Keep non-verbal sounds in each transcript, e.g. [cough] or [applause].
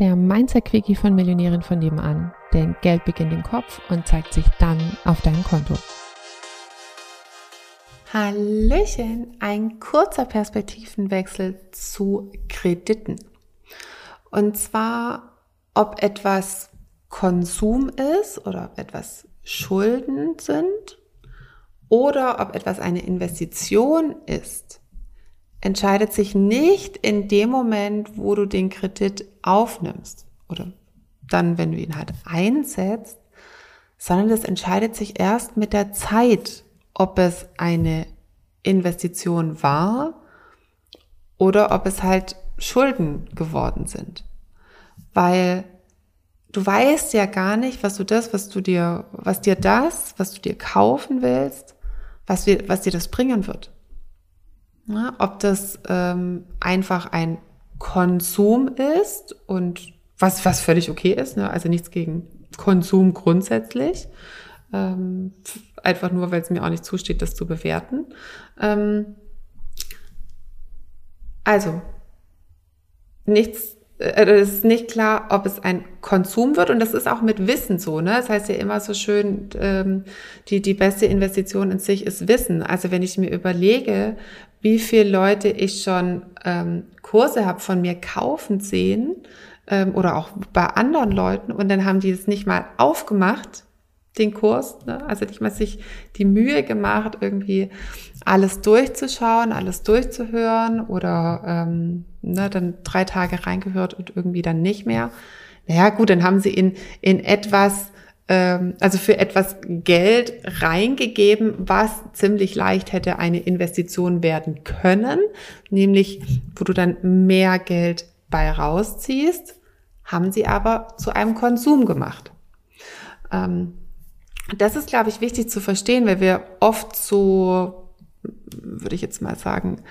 der Mindset-Quickie von Millionären von nebenan. Denn Geld beginnt im Kopf und zeigt sich dann auf deinem Konto. Hallöchen, ein kurzer Perspektivenwechsel zu Krediten. Und zwar, ob etwas Konsum ist oder ob etwas Schulden sind oder ob etwas eine Investition ist entscheidet sich nicht in dem Moment, wo du den Kredit aufnimmst oder dann, wenn du ihn halt einsetzt, sondern das entscheidet sich erst mit der Zeit, ob es eine Investition war oder ob es halt Schulden geworden sind. Weil du weißt ja gar nicht, was du das, was du dir, was dir das, was du dir kaufen willst, was, wir, was dir das bringen wird. Ja, ob das ähm, einfach ein Konsum ist und was, was völlig okay ist, ne? also nichts gegen Konsum grundsätzlich. Ähm, einfach nur, weil es mir auch nicht zusteht, das zu bewerten. Ähm, also, nichts äh, es ist nicht klar, ob es ein Konsum wird und das ist auch mit Wissen so. Ne? Das heißt ja immer so schön, ähm, die, die beste Investition in sich ist Wissen. Also wenn ich mir überlege, wie viele Leute ich schon ähm, Kurse habe von mir kaufen sehen ähm, oder auch bei anderen Leuten und dann haben die es nicht mal aufgemacht, den Kurs, ne? also nicht mal sich die Mühe gemacht, irgendwie alles durchzuschauen, alles durchzuhören oder ähm, ne, dann drei Tage reingehört und irgendwie dann nicht mehr. Naja, gut, dann haben sie in, in etwas, ähm, also für etwas Geld reingegeben, was ziemlich leicht hätte eine Investition werden können, nämlich wo du dann mehr Geld bei rausziehst, haben sie aber zu einem Konsum gemacht. Ähm, das ist, glaube ich, wichtig zu verstehen, weil wir oft so, würde ich jetzt mal sagen,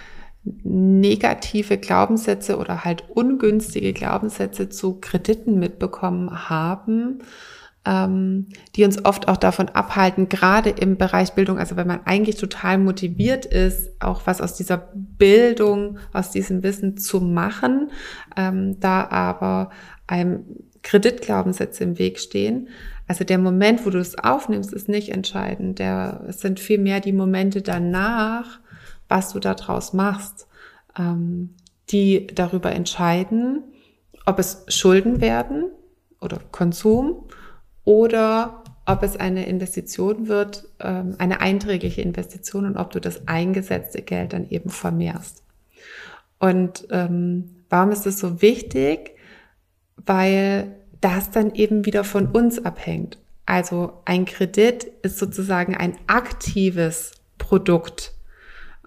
negative Glaubenssätze oder halt ungünstige Glaubenssätze zu Krediten mitbekommen haben, ähm, die uns oft auch davon abhalten, gerade im Bereich Bildung, also wenn man eigentlich total motiviert ist, auch was aus dieser Bildung, aus diesem Wissen zu machen, ähm, da aber einem Kreditglaubenssätze im Weg stehen. Also der Moment, wo du es aufnimmst, ist nicht entscheidend. Der, es sind vielmehr die Momente danach, was du daraus machst, ähm, die darüber entscheiden, ob es Schulden werden oder Konsum oder ob es eine Investition wird, ähm, eine einträgliche Investition und ob du das eingesetzte Geld dann eben vermehrst. Und ähm, warum ist es so wichtig? Weil das dann eben wieder von uns abhängt. Also ein Kredit ist sozusagen ein aktives Produkt.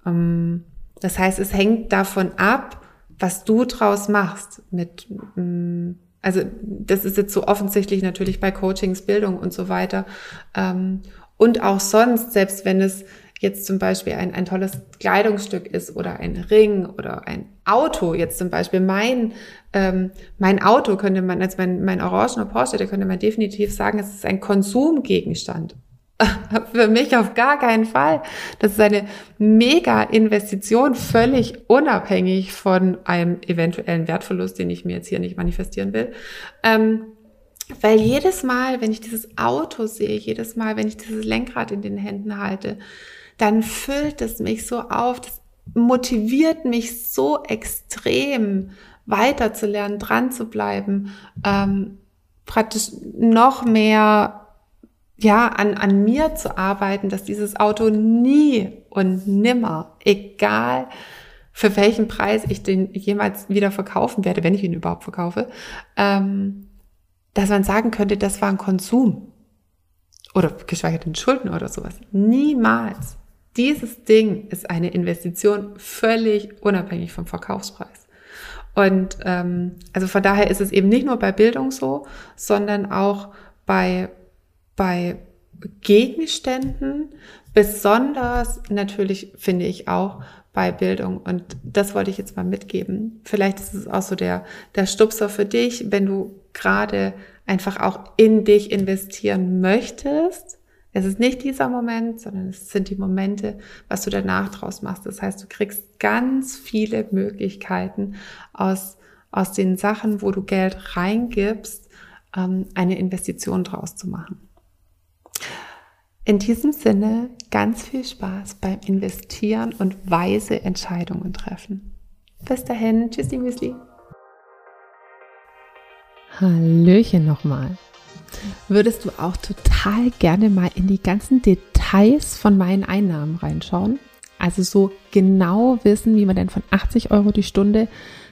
Ähm, das heißt, es hängt davon ab, was du draus machst mit, mm, also das ist jetzt so offensichtlich natürlich bei Coachings, Bildung und so weiter. Ähm, und auch sonst, selbst wenn es jetzt zum Beispiel ein, ein tolles Kleidungsstück ist oder ein Ring oder ein Auto, jetzt zum Beispiel mein, ähm, mein Auto könnte man, als mein, mein orangener Porsche, da könnte man definitiv sagen, es ist ein Konsumgegenstand. [laughs] Für mich auf gar keinen Fall. Das ist eine Mega-Investition, völlig unabhängig von einem eventuellen Wertverlust, den ich mir jetzt hier nicht manifestieren will. Ähm, weil jedes Mal, wenn ich dieses Auto sehe, jedes Mal, wenn ich dieses Lenkrad in den Händen halte, dann füllt es mich so auf, das motiviert mich so extrem, weiterzulernen, dran zu bleiben, ähm, praktisch noch mehr ja, an, an mir zu arbeiten, dass dieses Auto nie und nimmer, egal für welchen Preis ich den jemals wieder verkaufen werde, wenn ich ihn überhaupt verkaufe, ähm, dass man sagen könnte, das war ein Konsum. Oder geschweige denn Schulden oder sowas. Niemals. Dieses Ding ist eine Investition völlig unabhängig vom Verkaufspreis. Und ähm, also von daher ist es eben nicht nur bei Bildung so, sondern auch bei bei Gegenständen, besonders natürlich finde ich auch bei Bildung. Und das wollte ich jetzt mal mitgeben. Vielleicht ist es auch so der, der Stupser für dich, wenn du gerade einfach auch in dich investieren möchtest. Es ist nicht dieser Moment, sondern es sind die Momente, was du danach draus machst. Das heißt, du kriegst ganz viele Möglichkeiten aus aus den Sachen, wo du Geld reingibst, ähm, eine Investition draus zu machen. In diesem Sinne ganz viel Spaß beim Investieren und weise Entscheidungen treffen. Bis dahin, tschüssi Müsli. Hallöchen nochmal. Würdest du auch total gerne mal in die ganzen Details von meinen Einnahmen reinschauen? Also so genau wissen, wie man denn von 80 Euro die Stunde